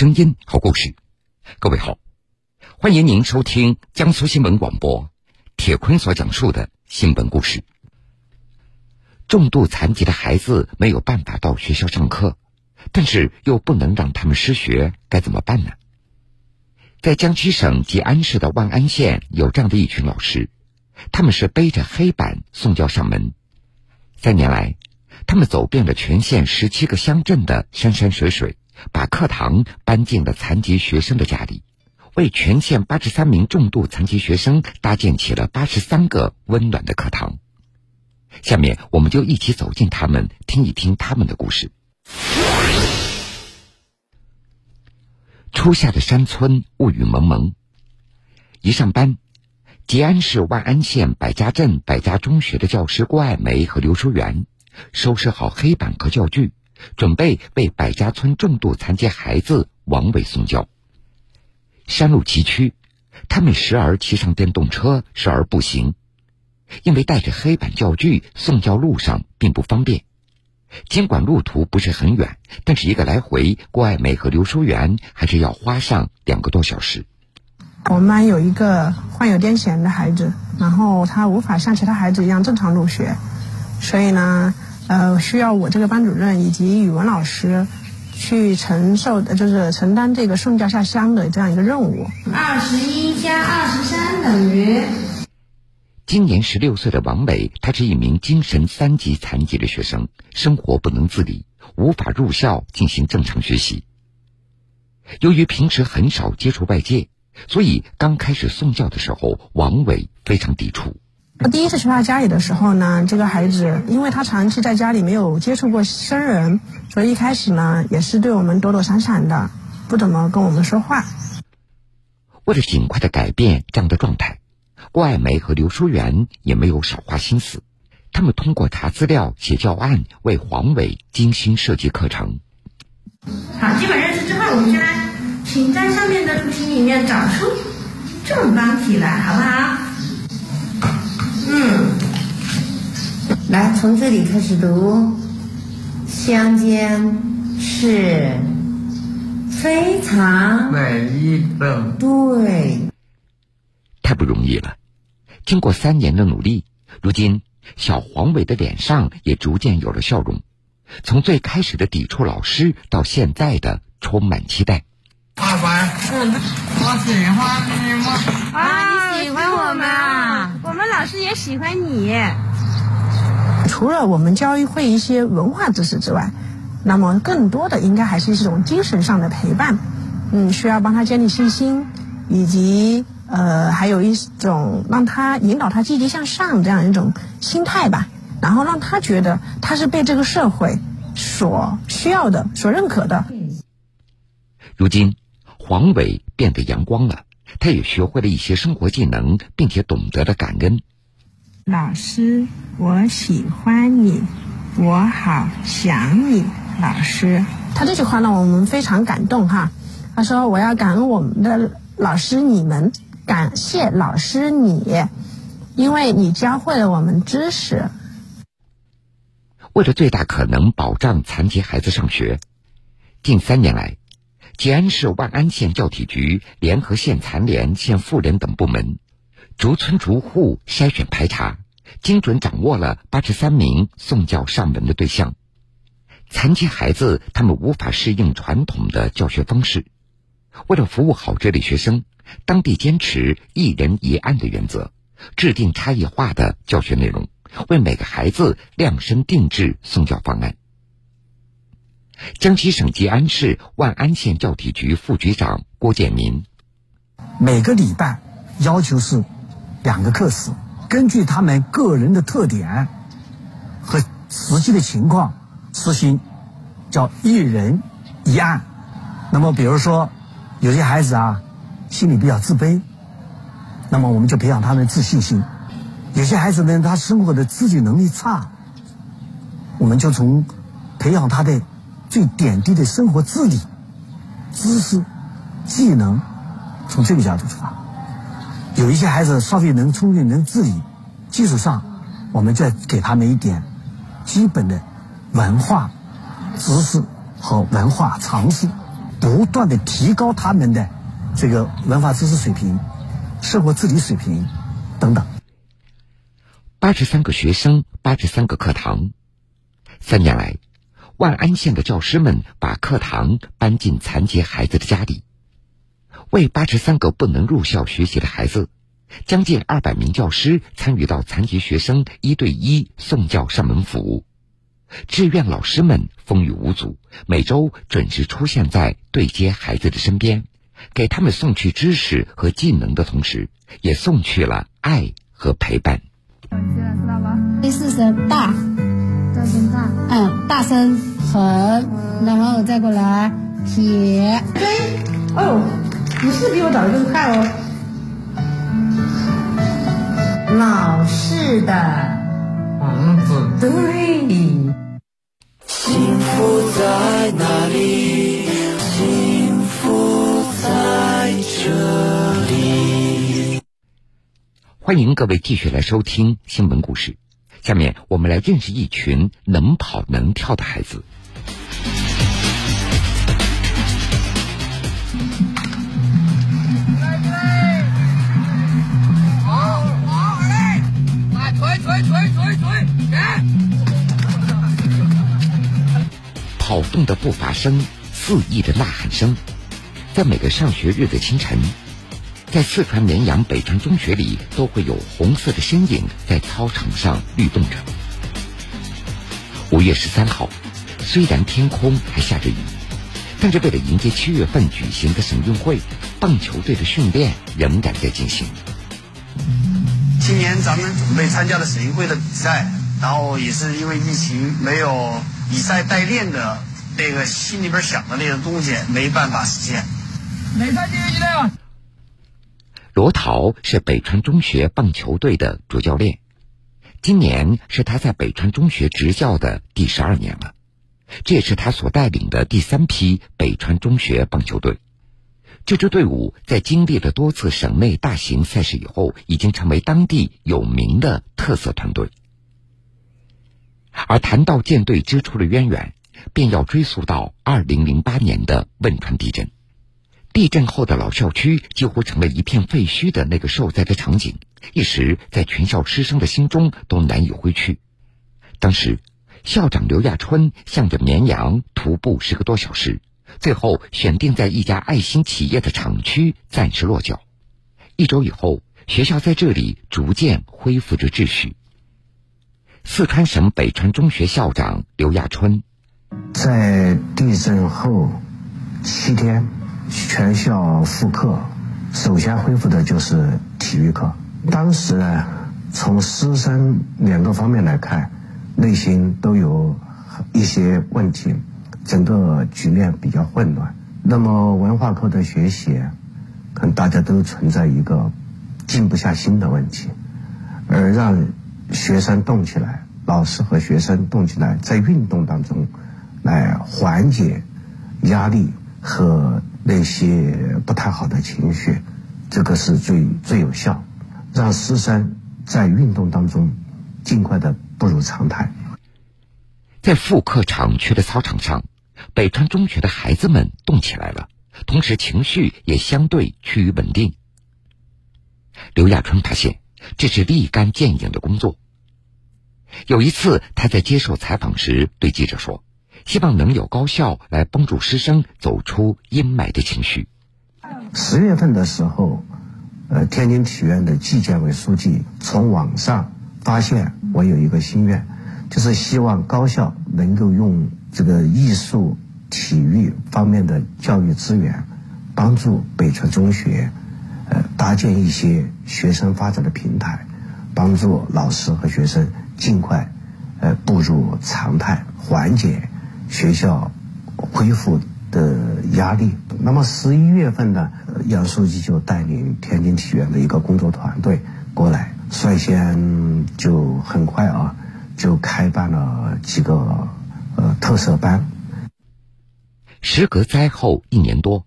声音，好故事。各位好，欢迎您收听江苏新闻广播铁坤所讲述的新闻故事。重度残疾的孩子没有办法到学校上课，但是又不能让他们失学，该怎么办呢？在江西省吉安市的万安县有这样的一群老师，他们是背着黑板送教上门。三年来，他们走遍了全县十七个乡镇的山山水水，把课堂搬进了残疾学生的家里，为全县八十三名重度残疾学生搭建起了八十三个温暖的课堂。下面，我们就一起走进他们，听一听他们的故事。初夏的山村雾雨蒙蒙，一上班，吉安市万安县百家镇百家中学的教师郭爱梅和刘淑媛，收拾好黑板和教具，准备为百家村重度残疾孩子王伟送教。山路崎岖，他们时而骑上电动车，时而步行，因为带着黑板教具，送教路上并不方便。尽管路途不是很远，但是一个来回，郭爱梅和刘淑媛还是要花上两个多小时。我们班有一个患有癫痫的孩子，然后他无法像其他孩子一样正常入学，所以呢，呃，需要我这个班主任以及语文老师去承受，就是承担这个送教下乡的这样一个任务。二十一加二十三等于。今年十六岁的王伟，他是一名精神三级残疾的学生，生活不能自理，无法入校进行正常学习。由于平时很少接触外界，所以刚开始送教的时候，王伟非常抵触。我第一次去他家里的时候呢，这个孩子因为他长期在家里没有接触过生人，所以一开始呢也是对我们躲躲闪闪的，不怎么跟我们说话。为了尽快的改变这样的状态。郭爱梅和刘淑媛也没有少花心思，他们通过查资料、写教案，为黄伟精心设计课程。好，基本认识之后，我们先来，请在上面的图形里面找出正方体来，好不好？嗯，来从这里开始读，乡间是非常美丽的，对，太不容易了。经过三年的努力，如今小黄伟的脸上也逐渐有了笑容。从最开始的抵触老师，到现在的充满期待。爸爸，嗯，我喜欢你吗？啊，你喜欢我们啊？我们老师也喜欢你。除了我们教会一些文化知识之外，那么更多的应该还是一种精神上的陪伴。嗯，需要帮他建立信心，以及。呃，还有一种让他引导他积极向上这样一种心态吧，然后让他觉得他是被这个社会所需要的、所认可的。如今，黄伟变得阳光了，他也学会了一些生活技能，并且懂得了感恩。老师，我喜欢你，我好想你，老师。他这句话让我们非常感动哈。他说：“我要感恩我们的老师，你们。”感谢老师你，因为你教会了我们知识。为了最大可能保障残疾孩子上学，近三年来，吉安市万安县教体局联合县残联、县妇联等部门，逐村逐户筛选排查，精准掌握了八十三名送教上门的对象。残疾孩子他们无法适应传统的教学方式，为了服务好这类学生。当地坚持一人一案的原则，制定差异化的教学内容，为每个孩子量身定制送教方案。江西省吉安市万安县教体局副局长郭建民：每个礼拜要求是两个课时，根据他们个人的特点和实际的情况实行叫一人一案。那么，比如说有些孩子啊。心里比较自卑，那么我们就培养他们自信心。有些孩子呢，他生活的自理能力差，我们就从培养他的最点滴的生活自理知识、技能，从这个角度出发。有一些孩子稍微能聪明、能自理，基础上，我们再给他们一点基本的文化知识和文化常识。不断的提高他们的这个文化知识水平、生活自理水平等等。八十三个学生，八十三个课堂。三年来，万安县的教师们把课堂搬进残疾孩子的家里，为八十三个不能入校学习的孩子，将近二百名教师参与到残疾学生一对一送教上门服务。志愿老师们风雨无阻，每周准时出现在对接孩子的身边，给他们送去知识和技能的同时，也送去了爱和陪伴。第四声大，大声大，嗯，大声横，然后再过来撇。对，哦，你是比我长得更快哦。老式的房子，对。幸福在哪里？幸福在这里。欢迎各位继续来收听新闻故事。下面我们来认识一群能跑能跳的孩子。跑动的步伐声，肆意的呐喊声，在每个上学日的清晨，在四川绵阳北川中学里，都会有红色的身影在操场上律动着。五月十三号，虽然天空还下着雨，但是为了迎接七月份举行的省运会，棒球队的训练仍然在进行。今年咱们准备参加了省运会的比赛，然后也是因为疫情没有比赛代练的那个心里边想的那个东西没办法实现。没看进去的。罗桃是北川中学棒球队的主教练，今年是他在北川中学执教的第十二年了，这也是他所带领的第三批北川中学棒球队。这支队伍在经历了多次省内大型赛事以后，已经成为当地有名的特色团队。而谈到舰队之初的渊源，便要追溯到二零零八年的汶川地震。地震后的老校区几乎成了一片废墟的那个受灾的场景，一时在全校师生的心中都难以挥去。当时，校长刘亚春向着绵阳徒步十个多小时，最后选定在一家爱心企业的厂区暂时落脚。一周以后，学校在这里逐渐恢复着秩序。四川省北川中学校长刘亚春，在地震后七天，全校复课，首先恢复的就是体育课。当时呢，从师生两个方面来看，内心都有一些问题，整个局面比较混乱。那么文化课的学习，可能大家都存在一个静不下心的问题，而让学生动起来，老师和学生动起来，在运动当中来缓解压力和那些不太好的情绪，这个是最最有效，让师生在运动当中尽快的步入常态。在复课厂区的操场上，北川中学的孩子们动起来了，同时情绪也相对趋于稳定。刘亚春发现，这是立竿见影的工作。有一次，他在接受采访时对记者说：“希望能有高校来帮助师生走出阴霾的情绪。”十月份的时候，呃，天津体院的纪检委书记从网上发现我有一个心愿，就是希望高校能够用这个艺术、体育方面的教育资源，帮助北川中学，呃，搭建一些学生发展的平台，帮助老师和学生尽快，呃，步入常态，缓解学校恢复的压力。那么十一月份呢，杨书记就带领天津体院的一个工作团队过来，率先就很快啊，就开办了几个呃特色班。时隔灾后一年多，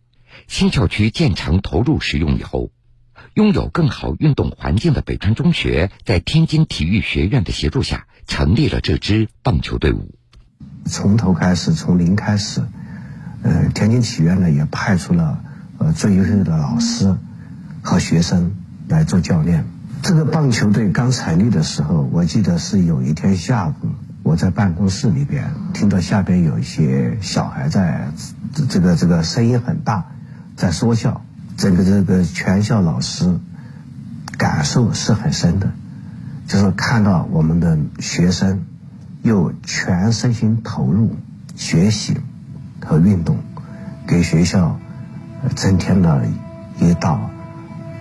新校区建成投入使用以后，拥有更好运动环境的北川中学，在天津体育学院的协助下，成立了这支棒球队伍。从头开始，从零开始，呃，天津体院呢也派出了呃最优秀的老师和学生来做教练。这个棒球队刚成立的时候，我记得是有一天下午，我在办公室里边听到下边有一些小孩在，这个这个声音很大，在说笑。整个这个全校老师感受是很深的，就是看到我们的学生又全身心投入学习和运动，给学校增添了一道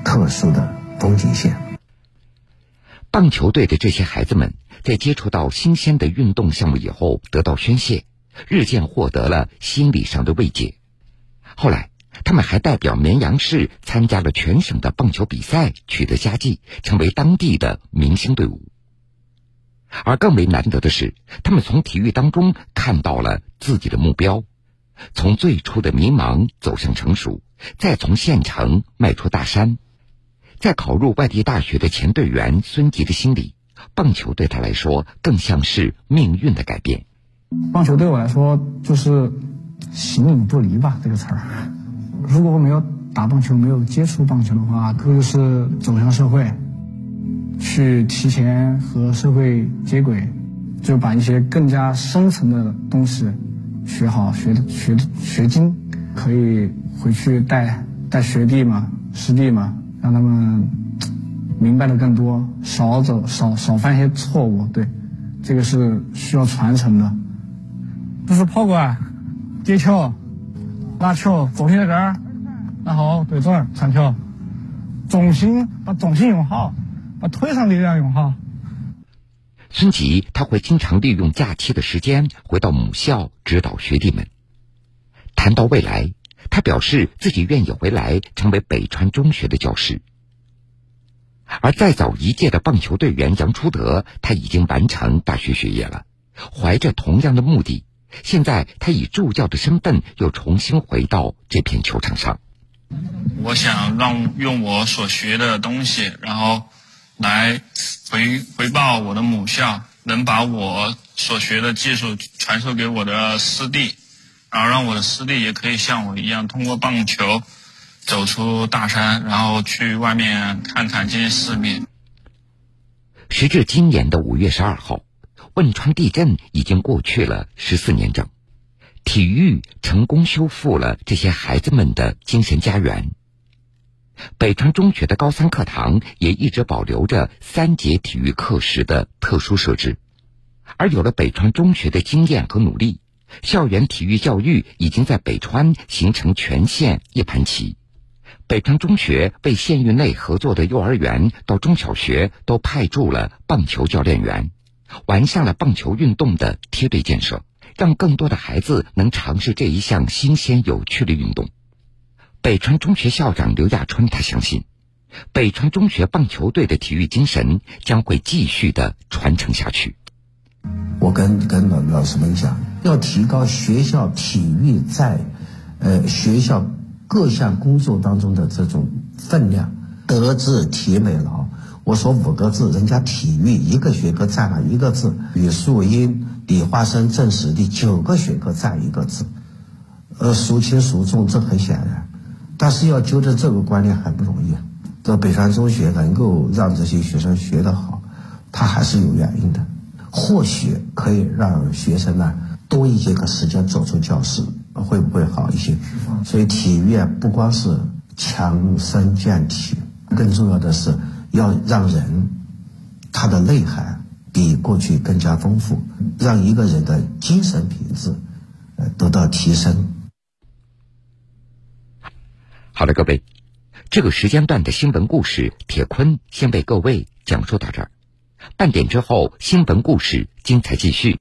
特殊的风景线。棒球队的这些孩子们在接触到新鲜的运动项目以后，得到宣泄，日渐获得了心理上的慰藉。后来，他们还代表绵阳市参加了全省的棒球比赛，取得佳绩，成为当地的明星队伍。而更为难得的是，他们从体育当中看到了自己的目标，从最初的迷茫走向成熟，再从县城迈出大山。在考入外地大学的前队员孙吉的心里，棒球对他来说更像是命运的改变。棒球对我来说就是形影不离吧，这个词儿。如果我没有打棒球，没有接触棒球的话，可就是走向社会，去提前和社会接轨，就把一些更加深层的东西学好、学学学精，可以回去带带学弟嘛、师弟嘛。让他们明白的更多，少走少少犯一些错误。对，这个是需要传承的。这是抛管、接球、拉球，重心在这儿，然后对准传球，重心把重心用好，把腿上力量用哈。孙吉他会经常利用假期的时间回到母校指导学弟们。谈到未来。他表示自己愿意回来成为北川中学的教师，而再早一届的棒球队员杨初德，他已经完成大学学业了。怀着同样的目的，现在他以助教的身份又重新回到这片球场上。我想让用我所学的东西，然后来回回报我的母校，能把我所学的技术传授给我的师弟。然后让我的师弟也可以像我一样，通过棒球走出大山，然后去外面看看见世面。时至今年的五月十二号，汶川地震已经过去了十四年整，体育成功修复了这些孩子们的精神家园。北川中学的高三课堂也一直保留着三节体育课时的特殊设置，而有了北川中学的经验和努力。校园体育教育已经在北川形成全县一盘棋。北川中学为县域内合作的幼儿园到中小学都派驻了棒球教练员，完善了棒球运动的梯队建设，让更多的孩子能尝试这一项新鲜有趣的运动。北川中学校长刘亚春他相信，北川中学棒球队的体育精神将会继续的传承下去。我跟跟老老师们讲，要提高学校体育在，呃学校各项工作当中的这种分量。德智体美劳，我说五个字，人家体育一个学科占了一个字，语数英理化生政史地九个学科占一个字，呃孰轻孰重这很显然，但是要纠正这个观念很不容易。这北川中学能够让这些学生学得好，它还是有原因的。或许可以让学生呢多一节课时间走出教室，会不会好一些？所以体育啊不光是强身健体，更重要的是要让人他的内涵比过去更加丰富，让一个人的精神品质呃得到提升。好了，各位，这个时间段的新闻故事，铁坤先为各位讲述到这儿。半点之后，新闻故事精彩继续。